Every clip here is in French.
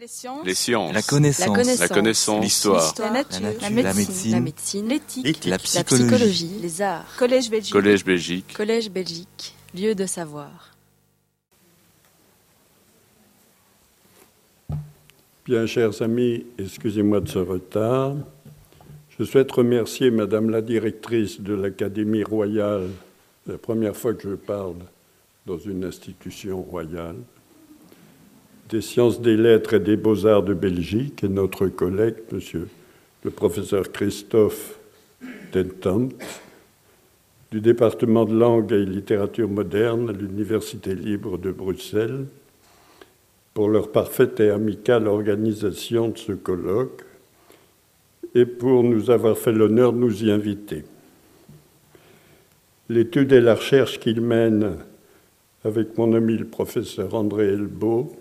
Les sciences. Les sciences. La connaissance. La connaissance. L'histoire. La nature. La nature. La La médecine. L'éthique. La psychologie. Les arts. Collège Belgique. Collège Belgique. Collège Belgique. Lieu de savoir. Bien, chers amis, excusez-moi de ce retard. Je souhaite remercier Madame la directrice de l'Académie royale, la première fois que je parle dans une institution royale, des sciences des lettres et des beaux-arts de Belgique, et notre collègue, Monsieur le professeur Christophe Dentant, du département de langue et littérature moderne à l'Université libre de Bruxelles, pour leur parfaite et amicale organisation de ce colloque et pour nous avoir fait l'honneur de nous y inviter. L'étude et la recherche qu'ils mènent avec mon ami le professeur André Elbeau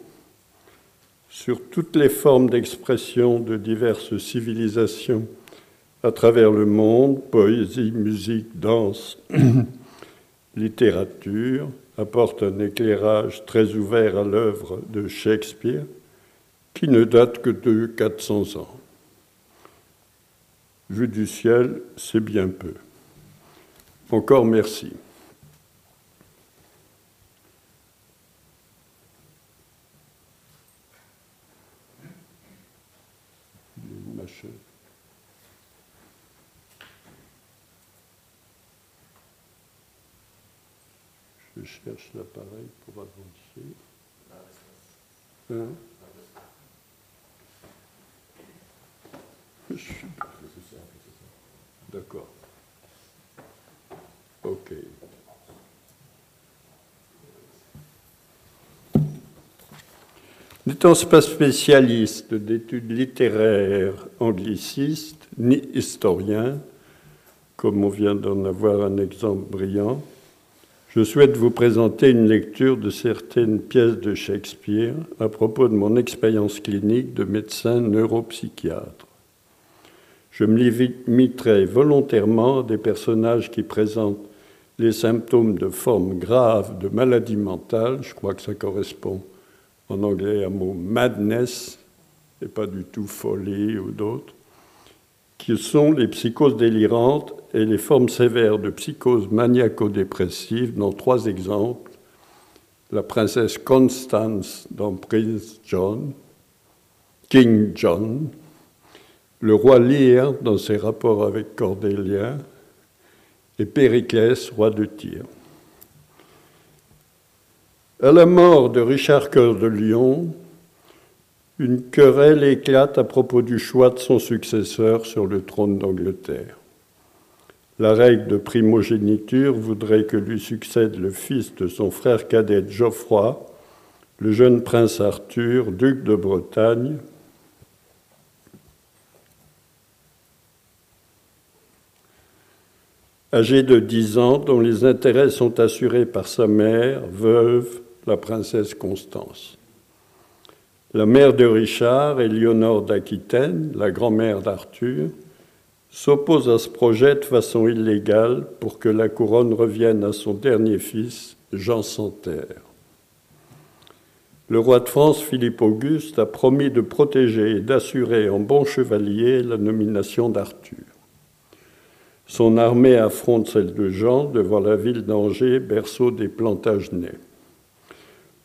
sur toutes les formes d'expression de diverses civilisations à travers le monde, poésie, musique, danse, littérature, apporte un éclairage très ouvert à l'œuvre de Shakespeare, qui ne date que de 400 ans. Vu du ciel, c'est bien peu. Encore merci. Ma chaise. Je cherche l'appareil pour avancer. Hein Je suis- D'accord. Ok. N'étant pas spécialiste d'études littéraires anglicistes, ni historien, comme on vient d'en avoir un exemple brillant, je souhaite vous présenter une lecture de certaines pièces de Shakespeare à propos de mon expérience clinique de médecin neuropsychiatre. Je me limiterai volontairement à des personnages qui présentent les symptômes de forme grave de maladie mentale, je crois que ça correspond en anglais à mot madness, et pas du tout folie ou d'autres, qui sont les psychoses délirantes et les formes sévères de psychose maniaco-dépressive dans trois exemples. La princesse Constance dans Prince John, King John, le roi Lear dans ses rapports avec Cordelia, et Périclès, roi de Tyr. À la mort de Richard Cœur de Lion, une querelle éclate à propos du choix de son successeur sur le trône d'Angleterre. La règle de primogéniture voudrait que lui succède le fils de son frère cadet Geoffroy, le jeune prince Arthur, duc de Bretagne, âgé de 10 ans, dont les intérêts sont assurés par sa mère, veuve, la princesse Constance. La mère de Richard, Éléonore d'Aquitaine, la grand-mère d'Arthur, s'oppose à ce projet de façon illégale pour que la couronne revienne à son dernier fils, Jean Santerre. Le roi de France, Philippe Auguste, a promis de protéger et d'assurer en bon chevalier la nomination d'Arthur. Son armée affronte celle de Jean devant la ville d'Angers, berceau des Plantagenets.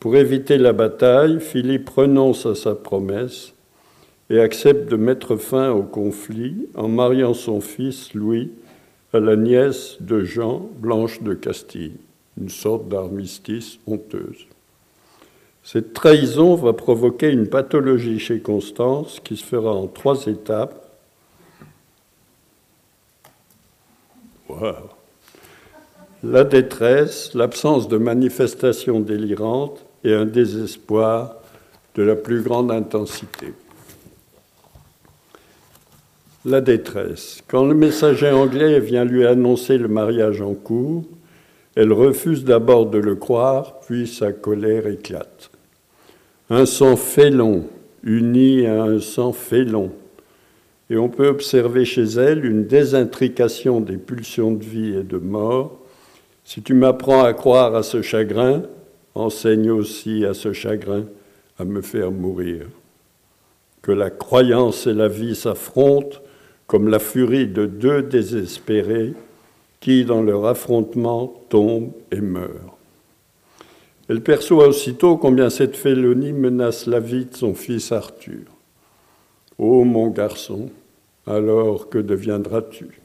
Pour éviter la bataille, Philippe renonce à sa promesse et accepte de mettre fin au conflit en mariant son fils Louis à la nièce de Jean, Blanche de Castille, une sorte d'armistice honteuse. Cette trahison va provoquer une pathologie chez Constance qui se fera en trois étapes. Wow. La détresse, l'absence de manifestations délirantes et un désespoir de la plus grande intensité. La détresse. Quand le messager anglais vient lui annoncer le mariage en cours, elle refuse d'abord de le croire, puis sa colère éclate. Un sang félon uni à un sang félon. Et on peut observer chez elle une désintrication des pulsions de vie et de mort. Si tu m'apprends à croire à ce chagrin, enseigne aussi à ce chagrin à me faire mourir. que la croyance et la vie s'affrontent comme la furie de deux désespérés qui, dans leur affrontement, tombent et meurent. Elle perçoit aussitôt combien cette félonie menace la vie de son fils Arthur. Ô mon garçon, alors que deviendras-tu?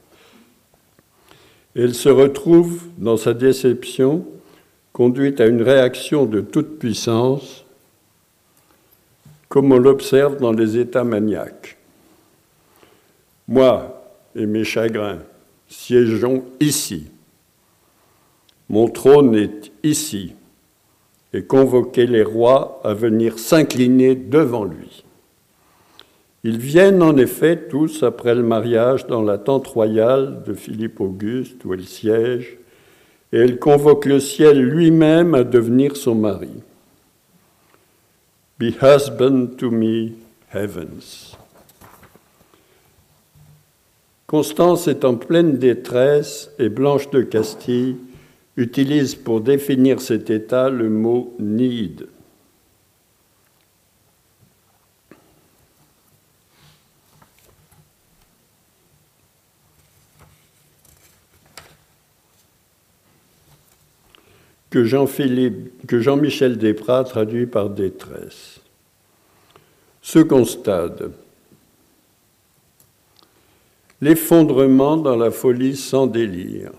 Elle se retrouve, dans sa déception, conduite à une réaction de toute puissance, comme on l'observe dans les états maniaques. Moi et mes chagrins siégeons ici. Mon trône est ici, et convoquez les rois à venir s'incliner devant lui. Ils viennent en effet tous après le mariage dans la tente royale de Philippe Auguste où elle siège, et elle convoque le ciel lui-même à devenir son mari. Be husband to me, heavens. Constance est en pleine détresse et Blanche de Castille utilise pour définir cet état le mot need. Que Jean-Michel Desprats traduit par détresse. Ce constat, l'effondrement dans la folie sans délire.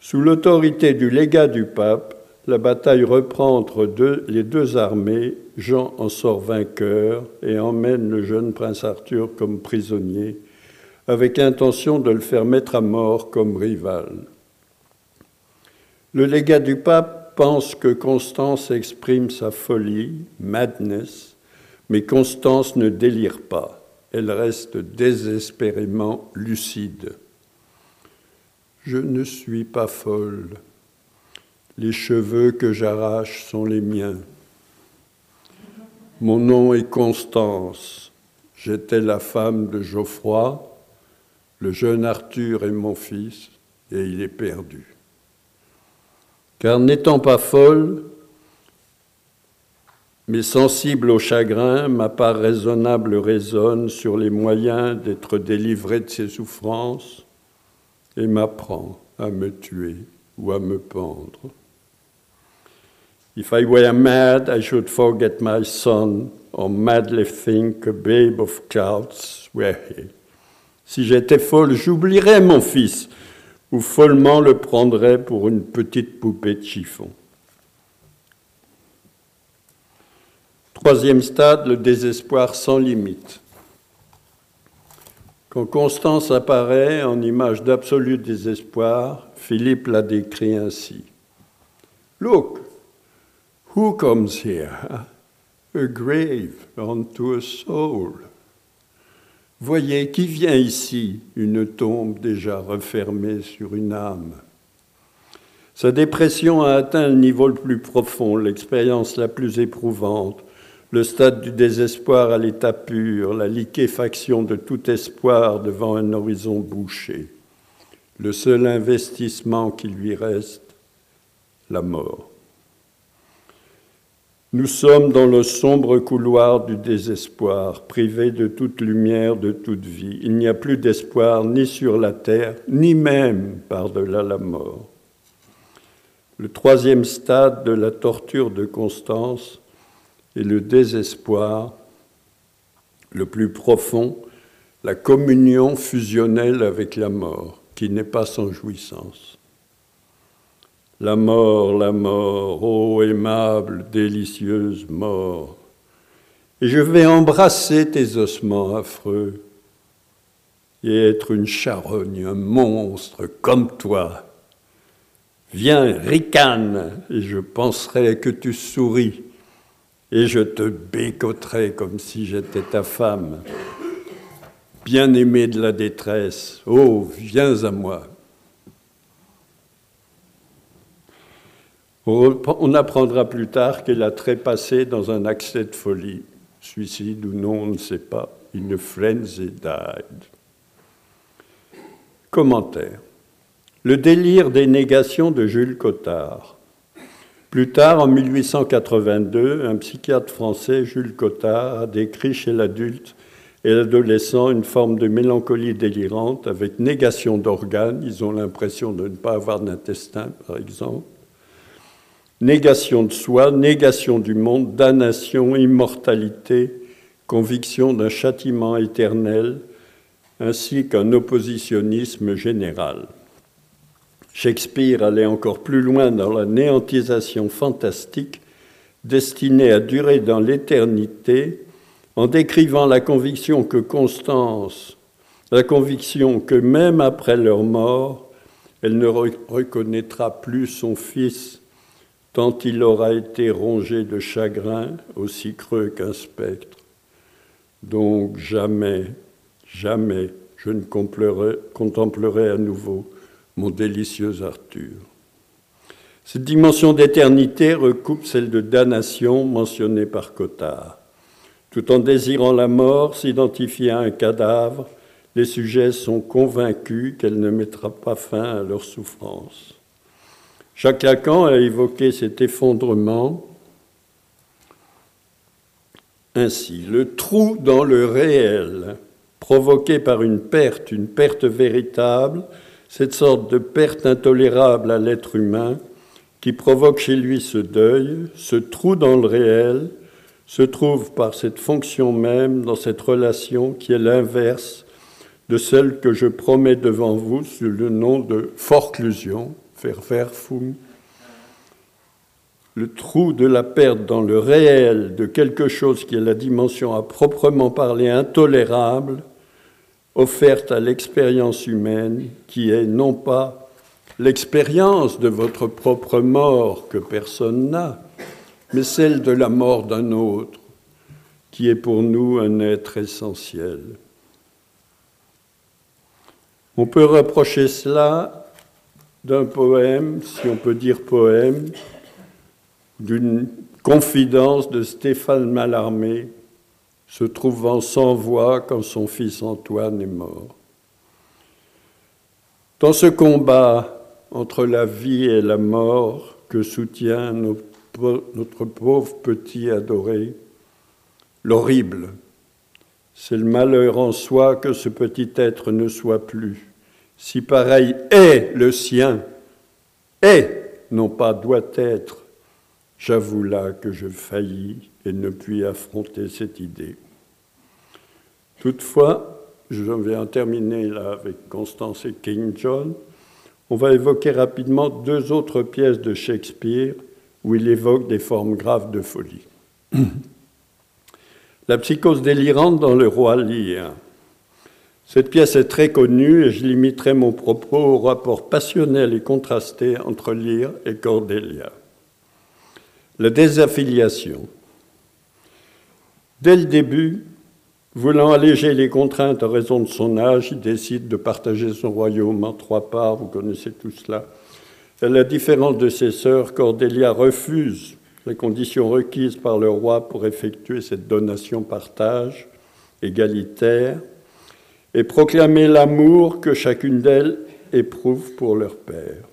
Sous l'autorité du légat du pape, la bataille reprend entre les deux armées. Jean en sort vainqueur et emmène le jeune prince Arthur comme prisonnier, avec intention de le faire mettre à mort comme rival. Le légat du pape pense que Constance exprime sa folie, madness, mais Constance ne délire pas, elle reste désespérément lucide. Je ne suis pas folle, les cheveux que j'arrache sont les miens. Mon nom est Constance, j'étais la femme de Geoffroy, le jeune Arthur est mon fils, et il est perdu. Car n'étant pas folle, mais sensible au chagrin, ma part raisonnable résonne sur les moyens d'être délivrée de ses souffrances et m'apprend à me tuer ou à me pendre. If I were mad, I should forget my son, or madly think a babe of clouds were he. Si j'étais folle, j'oublierais mon fils, ou follement le prendrait pour une petite poupée de chiffon. Troisième stade, le désespoir sans limite. Quand Constance apparaît en image d'absolu désespoir, Philippe la décrit ainsi. Look, who comes here? A grave unto a soul. Voyez qui vient ici, une tombe déjà refermée sur une âme? Sa dépression a atteint le niveau le plus profond, l'expérience la plus éprouvante, le stade du désespoir à l'état pur, la liquéfaction de tout espoir devant un horizon bouché. Le seul investissement qui lui reste, la mort. Nous sommes dans le sombre couloir du désespoir, privés de toute lumière, de toute vie. Il n'y a plus d'espoir ni sur la terre, ni même par-delà la mort. Le troisième stade de la torture de Constance est le désespoir le plus profond, la communion fusionnelle avec la mort, qui n'est pas sans jouissance. La mort, la mort, ô aimable, délicieuse mort. Et je vais embrasser tes ossements affreux et être une charogne, un monstre comme toi. Viens, ricane, et je penserai que tu souris, et je te bécoterai comme si j'étais ta femme. Bien-aimé de la détresse, oh, viens à moi. On apprendra plus tard qu'elle a trépassé dans un accès de folie, suicide ou non, on ne sait pas. Une frenzy died. Commentaire. Le délire des négations de Jules Cottard. Plus tard, en 1882, un psychiatre français, Jules Cottard, a décrit chez l'adulte et l'adolescent une forme de mélancolie délirante avec négation d'organes, ils ont l'impression de ne pas avoir d'intestin par exemple, négation de soi, négation du monde, damnation, immortalité, conviction d'un châtiment éternel, ainsi qu'un oppositionnisme général. Shakespeare allait encore plus loin dans la néantisation fantastique destinée à durer dans l'éternité en décrivant la conviction que Constance, la conviction que même après leur mort, elle ne reconnaîtra plus son fils tant il aura été rongé de chagrin, aussi creux qu'un spectre. Donc jamais, jamais je ne contemplerai à nouveau mon délicieux Arthur. Cette dimension d'éternité recoupe celle de damnation mentionnée par Cottard. Tout en désirant la mort, s'identifier à un cadavre, les sujets sont convaincus qu'elle ne mettra pas fin à leur souffrance. Jacques Lacan a évoqué cet effondrement ainsi. Le trou dans le réel, provoqué par une perte, une perte véritable, cette sorte de perte intolérable à l'être humain, qui provoque chez lui ce deuil, ce trou dans le réel, se trouve par cette fonction même dans cette relation qui est l'inverse de celle que je promets devant vous sous le nom de forclusion, verwerfung, le trou de la perte dans le réel de quelque chose qui est la dimension à proprement parler intolérable, offerte à l'expérience humaine, qui est non pas l'expérience de votre propre mort que personne n'a, mais celle de la mort d'un autre, qui est pour nous un être essentiel. On peut reprocher cela d'un poème, si on peut dire poème, d'une confidence de Stéphane Mallarmé, se trouvant sans voix quand son fils Antoine est mort. Dans ce combat entre la vie et la mort que soutient notre pauvre petit adoré, l'horrible. C'est le malheur en soi que ce petit être ne soit plus. Si pareil est le sien, est, non pas doit être, j'avoue là que je faillis et ne puis affronter cette idée. Toutefois, je viens terminer là avec Constance et King John. On va évoquer rapidement deux autres pièces de Shakespeare où il évoque des formes graves de folie. La psychose délirante dans le roi Lear. Cette pièce est très connue et je limiterai mon propos au rapport passionnel et contrasté entre Lear et Cordelia. La désaffiliation. Dès le début, voulant alléger les contraintes à raison de son âge, il décide de partager son royaume en trois parts, vous connaissez tout cela, à la différence de ses sœurs, Cordélia refuse les conditions requises par le roi pour effectuer cette donation-partage égalitaire et proclamer l'amour que chacune d'elles éprouve pour leur père.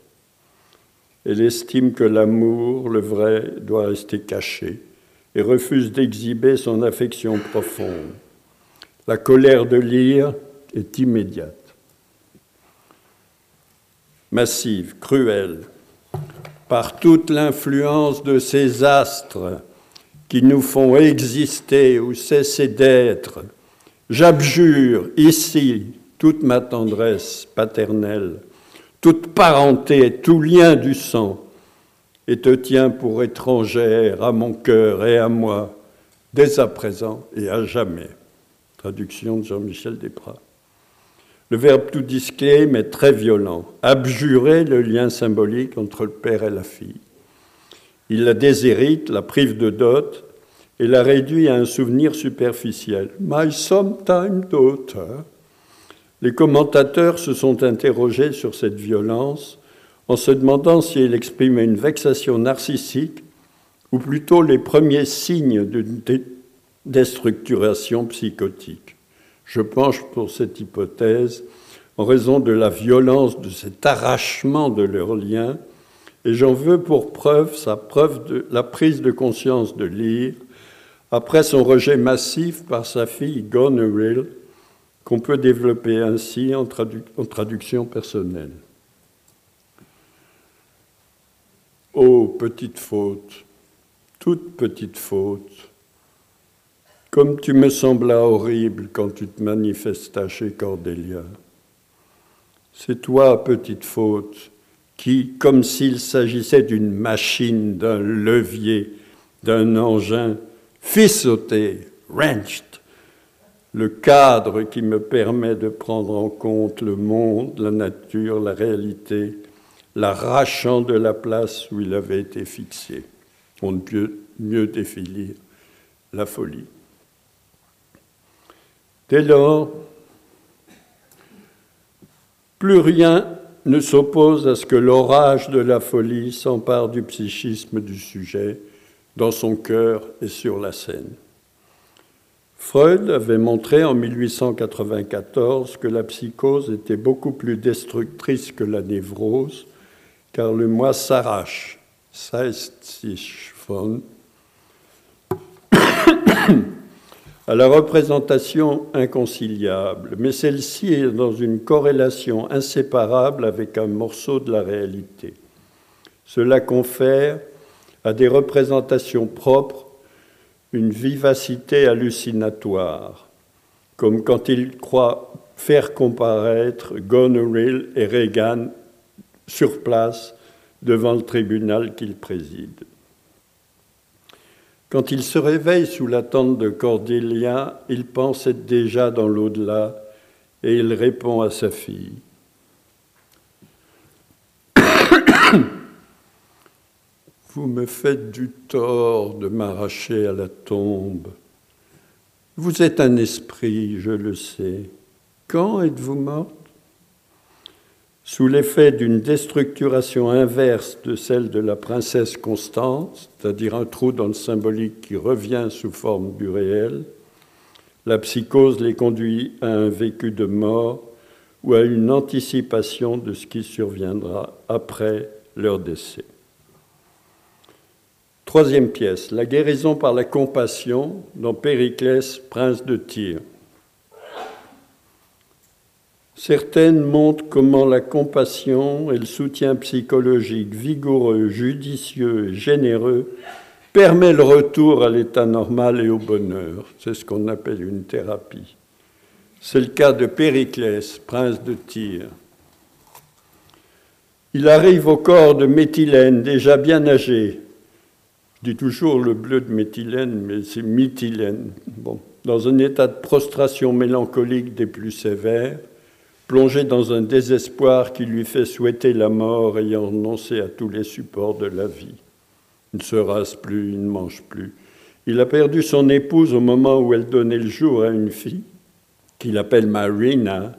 Elle estime que l'amour, le vrai, doit rester caché et refuse d'exhiber son affection profonde. La colère de Lyre est immédiate massive, cruelle, par toute l'influence de ces astres qui nous font exister ou cesser d'être, j'abjure ici toute ma tendresse paternelle, toute parenté tout lien du sang, et te tiens pour étrangère à mon cœur et à moi, dès à présent et à jamais. Traduction de Jean-Michel Desprats. Le verbe tout discret, mais très violent. Abjurer le lien symbolique entre le père et la fille. Il la déshérite, la prive de dot et la réduit à un souvenir superficiel. My sometime daughter. Les commentateurs se sont interrogés sur cette violence en se demandant si elle exprimait une vexation narcissique ou plutôt les premiers signes d'une déstructuration psychotique. Je penche pour cette hypothèse en raison de la violence de cet arrachement de leurs liens Et j'en veux pour preuve sa preuve la prise de conscience de lire, après son rejet massif par sa fille Goneril, qu'on peut développer ainsi en, traduction personnelle. Ô petite faute, toute petite faute, comme tu me semblas horrible quand tu te manifestas chez Cordélia. C'est toi, petite faute, qui, comme s'il s'agissait d'une machine, d'un levier, d'un engin, sauter, wrenched, le cadre qui me permet de prendre en compte le monde, la nature, la réalité, l'arrachant de la place où il avait été fixé. On ne peut mieux définir la folie. Dès lors, plus rien ne s'oppose à ce que l'orage de la folie s'empare du psychisme du sujet, dans son cœur et sur la scène. Freud avait montré en 1894 que la psychose était beaucoup plus destructrice que la névrose, car le moi s'arrache, sich von, à la représentation inconciliable, mais celle-ci est dans une corrélation inséparable avec un morceau de la réalité. Cela confère à des représentations propres une vivacité hallucinatoire, comme quand il croit faire comparaître Goneril et Reagan sur place devant le tribunal qu'il préside. Quand il se réveille sous la tente de Cordelia, il pense être déjà dans l'au-delà et il répond à sa fille. Vous me faites du tort de m'arracher à la tombe. Vous êtes un esprit, je le sais. Quand êtes-vous morte? Sous l'effet d'une déstructuration inverse de celle de la princesse Constance, c'est-à-dire un trou dans le symbolique qui revient sous forme du réel, la psychose les conduit à un vécu de mort ou à une anticipation de ce qui surviendra après leur décès. Troisième pièce, la guérison par la compassion dans Périclès, prince de Tyr. Certaines montrent comment la compassion et le soutien psychologique vigoureux, judicieux et généreux permet le retour à l'état normal et au bonheur. C'est ce qu'on appelle une thérapie. C'est le cas de Périclès, prince de Tyr. Il arrive au corps de Méthylène, déjà bien âgé. Je dis toujours le bleu de Méthylène, mais c'est Mythylène. Bon. Dans un état de prostration mélancolique des plus sévères, plongé dans un désespoir qui lui fait souhaiter la mort, ayant renoncé à tous les supports de la vie. Il ne se rase plus, il ne mange plus. Il a perdu son épouse au moment où elle donnait le jour à une fille, qu'il appelle Marina,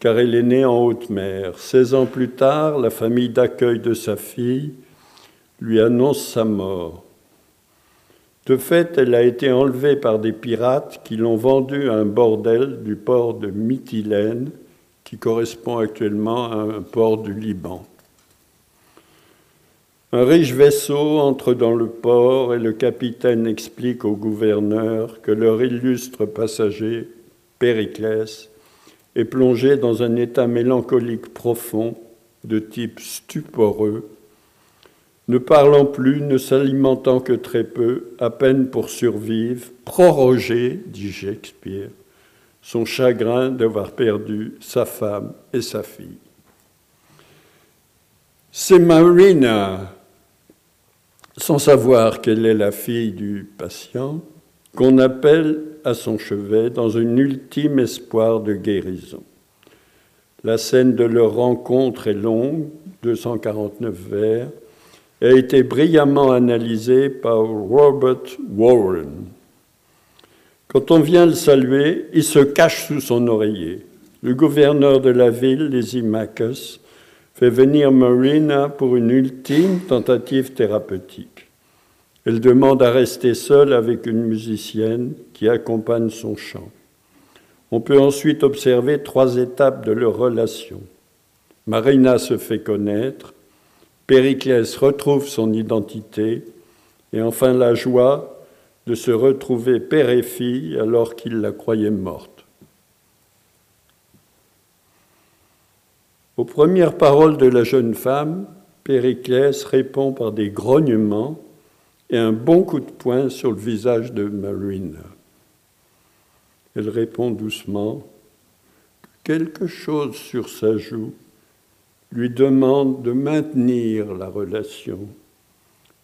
car elle est née en haute mer. Seize ans plus tard, la famille d'accueil de sa fille lui annonce sa mort. De fait, elle a été enlevée par des pirates qui l'ont vendue à un bordel du port de Mytilène, qui correspond actuellement à un port du Liban. Un riche vaisseau entre dans le port et le capitaine explique au gouverneur que leur illustre passager, Périclès, est plongé dans un état mélancolique profond de type stuporeux, ne parlant plus, ne s'alimentant que très peu, à peine pour survivre, prorogé, dit Shakespeare, son chagrin d'avoir perdu sa femme et sa fille. C'est Marina, sans savoir qu'elle est la fille du patient, qu'on appelle à son chevet dans un ultime espoir de guérison. La scène de leur rencontre est longue, 249 vers, a été brillamment analysée par Robert Warren. Quand on vient le saluer, il se cache sous son oreiller. Le gouverneur de la ville, Lysimachus, fait venir Marina pour une ultime tentative thérapeutique. Elle demande à rester seule avec une musicienne qui accompagne son chant. On peut ensuite observer trois étapes de leur relation. Marina se fait connaître, Périclès retrouve son identité et enfin la joie de se retrouver père et fille alors qu'il la croyait morte. Aux premières paroles de la jeune femme, Périclès répond par des grognements et un bon coup de poing sur le visage de Marina. Elle répond doucement. Quelque chose sur sa joue lui demande de maintenir la relation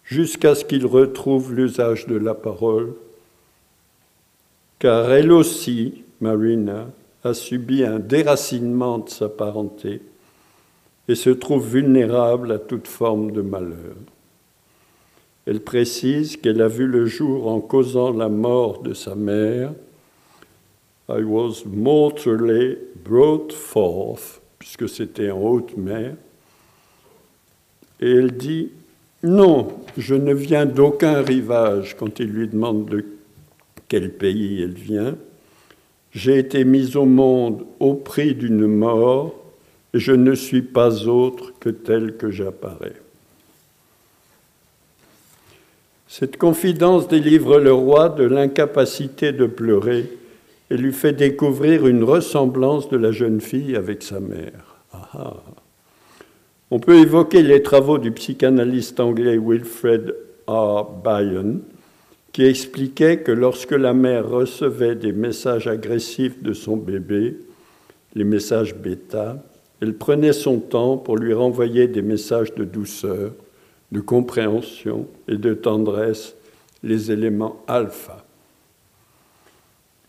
jusqu'à ce qu'il retrouve l'usage de la parole, car elle aussi, Marina, a subi un déracinement de sa parenté et se trouve vulnérable à toute forme de malheur. Elle précise qu'elle a vu le jour en causant la mort de sa mère. I was mortally brought forth, puisque c'était en haute mer. Et elle dit Non, je ne viens d'aucun rivage quand il lui demande de quel pays elle vient. J'ai été mise au monde au prix d'une mort, et je ne suis pas autre que tel que j'apparais. Cette confidence délivre le roi de l'incapacité de pleurer et lui fait découvrir une ressemblance de la jeune fille avec sa mère. Ah, ah. On peut évoquer les travaux du psychanalyste anglais Wilfred R. Byron, qui expliquait que lorsque la mère recevait des messages agressifs de son bébé, les messages bêta, elle prenait son temps pour lui renvoyer des messages de douceur, de compréhension et de tendresse les éléments alpha.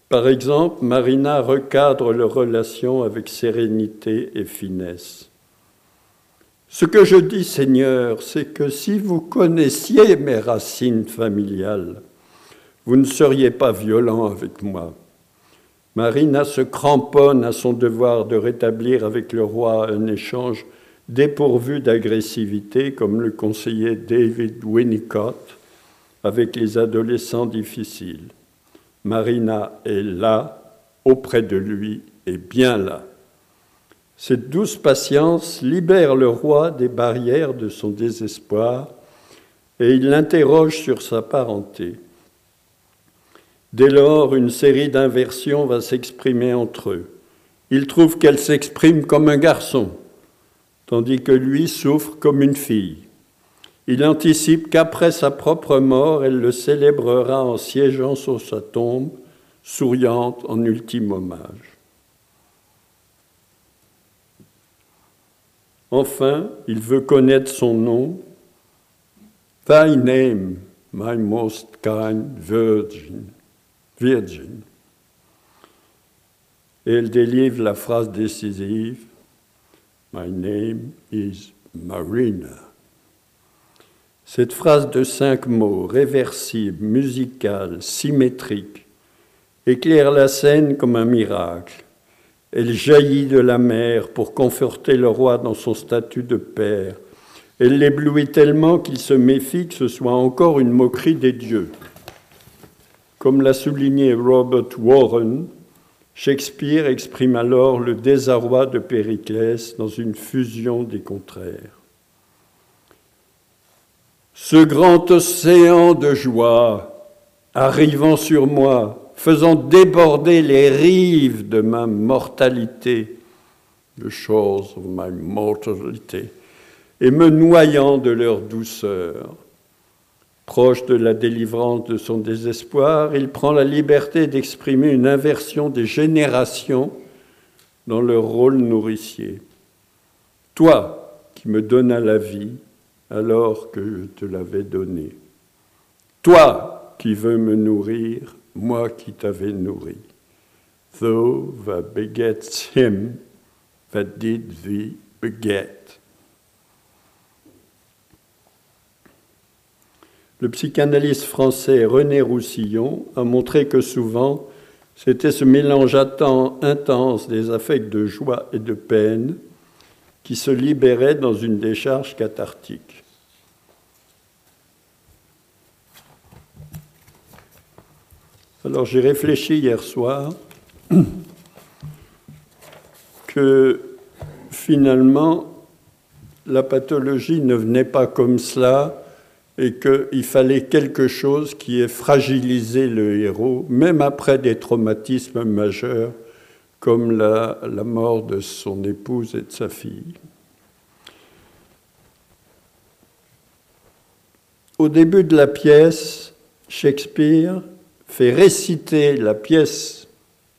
Par exemple, Marina recadre leur relation avec sérénité et finesse. Ce que je dis, Seigneur, c'est que si vous connaissiez mes racines familiales, vous ne seriez pas violent avec moi. Marina se cramponne à son devoir de rétablir avec le roi un échange dépourvu d'agressivité, comme le conseillait David Winnicott avec les adolescents difficiles. Marina est là, auprès de lui, et bien là. Cette douce patience libère le roi des barrières de son désespoir et il l'interroge sur sa parenté. Dès lors, une série d'inversions va s'exprimer entre eux. Il trouve qu'elle s'exprime comme un garçon, tandis que lui souffre comme une fille. Il anticipe qu'après sa propre mort, elle le célébrera en siégeant sur sa tombe, souriante en ultime hommage. Enfin, il veut connaître son nom. Thy name, my most kind virgin. virgin. Et elle délivre la phrase décisive My name is Marina. Cette phrase de cinq mots, réversible, musicale, symétrique, éclaire la scène comme un miracle. Elle jaillit de la mer pour conforter le roi dans son statut de père. Elle l'éblouit tellement qu'il se méfie que ce soit encore une moquerie des dieux. Comme l'a souligné Robert Warren, Shakespeare exprime alors le désarroi de Périclès dans une fusion des contraires. Ce grand océan de joie arrivant sur moi, faisant déborder les rives de ma mortalité, the shores of my mortality, et me noyant de leur douceur, Proche de la délivrance de son désespoir, il prend la liberté d'exprimer une inversion des générations dans leur rôle nourricier. Toi qui me donnas la vie alors que je te l'avais donnée. Toi qui veux me nourrir, moi qui t'avais nourri. Thou that begets him that did thee beget. Le psychanalyste français René Roussillon a montré que souvent, c'était ce mélange intense des affects de joie et de peine qui se libérait dans une décharge cathartique. Alors j'ai réfléchi hier soir que finalement, la pathologie ne venait pas comme cela et qu'il fallait quelque chose qui ait fragilisé le héros, même après des traumatismes majeurs comme la, mort de son épouse et de sa fille. Au début de la pièce, Shakespeare fait réciter la pièce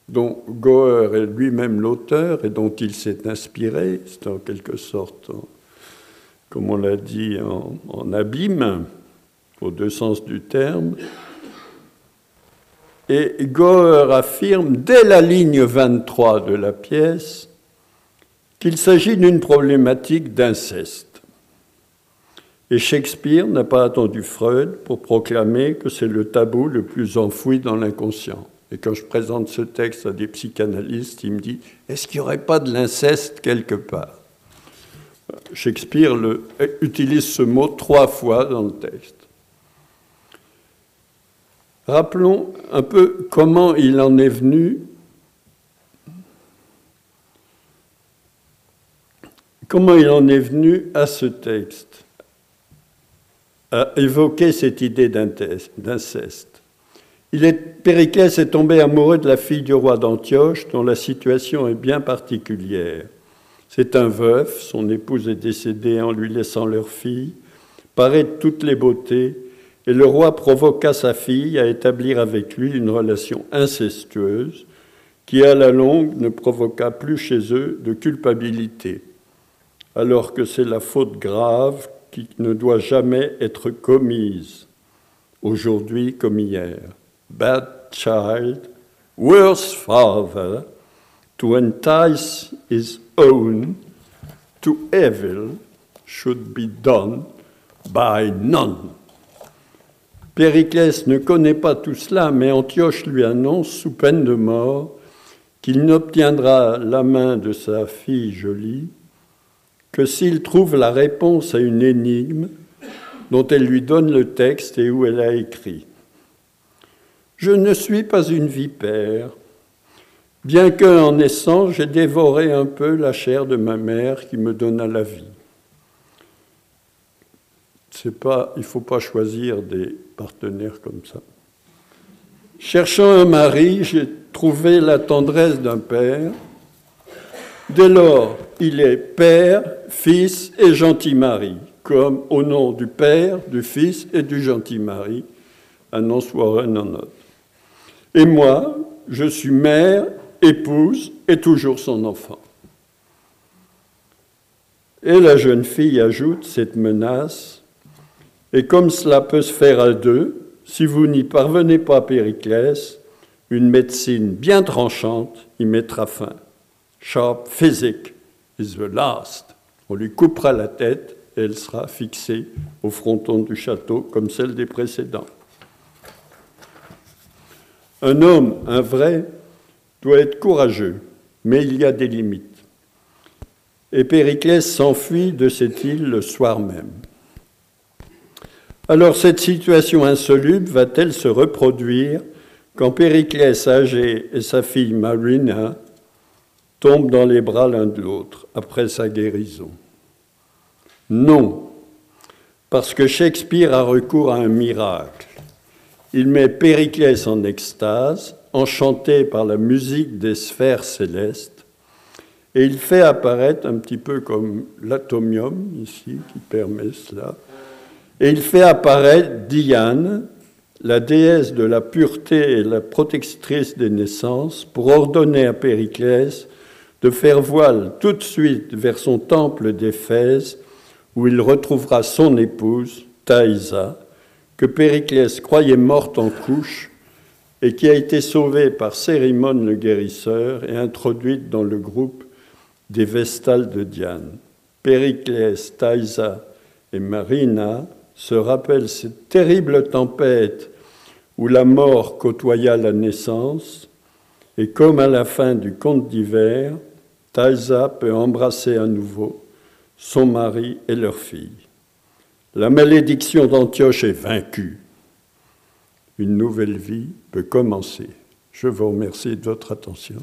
dont Goer est lui-même l'auteur et dont il s'est inspiré, c'est en quelque sorte, comme on l'a dit, en, abîme, aux deux sens du terme. Et Goer affirme dès la ligne 23 de la pièce qu'il s'agit d'une problématique d'inceste. Et Shakespeare n'a pas attendu Freud pour proclamer que c'est le tabou le plus enfoui dans l'inconscient. Et quand je présente ce texte à des psychanalystes, ils me disent Est-ce qu'il n'y aurait pas de l'inceste quelque part? Shakespeare utilise ce mot trois fois dans le texte. Rappelons un peu comment il en est venu. Comment il en est venu à ce texte, à évoquer cette idée d'inceste. Il est, Périclès est tombé amoureux de la fille du roi d'Antioche, dont la situation est bien particulière. C'est un veuf, son épouse est décédée en lui laissant leur fille, paraît de toutes les beautés, et le roi provoqua sa fille à établir avec lui une relation incestueuse qui, à la longue, ne provoqua plus chez eux de culpabilité, alors que c'est la faute grave qui ne doit jamais être commise, aujourd'hui comme hier bad child, worse father, to entice his own to evil should be done by none. Périclès ne connaît pas tout cela, mais Antioche lui annonce, sous peine de mort, qu'il n'obtiendra la main de sa fille jolie que s'il trouve la réponse à une énigme dont elle lui donne le texte et où elle a écrit. Je ne suis pas une vipère, bien que en naissant j'ai dévoré un peu la chair de ma mère qui me donna la vie. Pas, il ne faut pas choisir des partenaires comme ça. Cherchant un mari, j'ai trouvé la tendresse d'un père. Dès lors, il est père, fils et gentil mari, comme au nom du père, du fils et du gentil mari, annonce Warren en note. Et moi, je suis mère, épouse et toujours son enfant. Et la jeune fille ajoute cette menace, et comme cela peut se faire à deux, si vous n'y parvenez pas, Périclès, une médecine bien tranchante y mettra fin. Sharp physic is the last. On lui coupera la tête et elle sera fixée au fronton du château comme celle des précédents. Un homme, un vrai, doit être courageux, mais il y a des limites. Et Périclès s'enfuit de cette île le soir même. Alors cette situation insoluble va-t-elle se reproduire quand Périclès âgé et sa fille Marina tombent dans les bras l'un de l'autre après sa guérison Non, parce que Shakespeare a recours à un miracle. Il met Périclès en extase, enchanté par la musique des sphères célestes, et il fait apparaître, un petit peu comme l'atomium ici, qui permet cela, et il fait apparaître Diane, la déesse de la pureté et la protectrice des naissances, pour ordonner à Périclès de faire voile tout de suite vers son temple d'Éphèse, où il retrouvera son épouse, Thaïsa, que Périclès croyait morte en couche et qui a été sauvée par Cérimone le guérisseur et introduite dans le groupe des Vestales de Diane. Périclès, Thaïsa et Marina se rappellent cette terrible tempête où la mort côtoya la naissance, et comme à la fin du conte d'hiver, Thaïsa peut embrasser à nouveau son mari et leur fille. La malédiction d'Antioche est vaincue. Une nouvelle vie peut commencer. Je vous remercie de votre attention.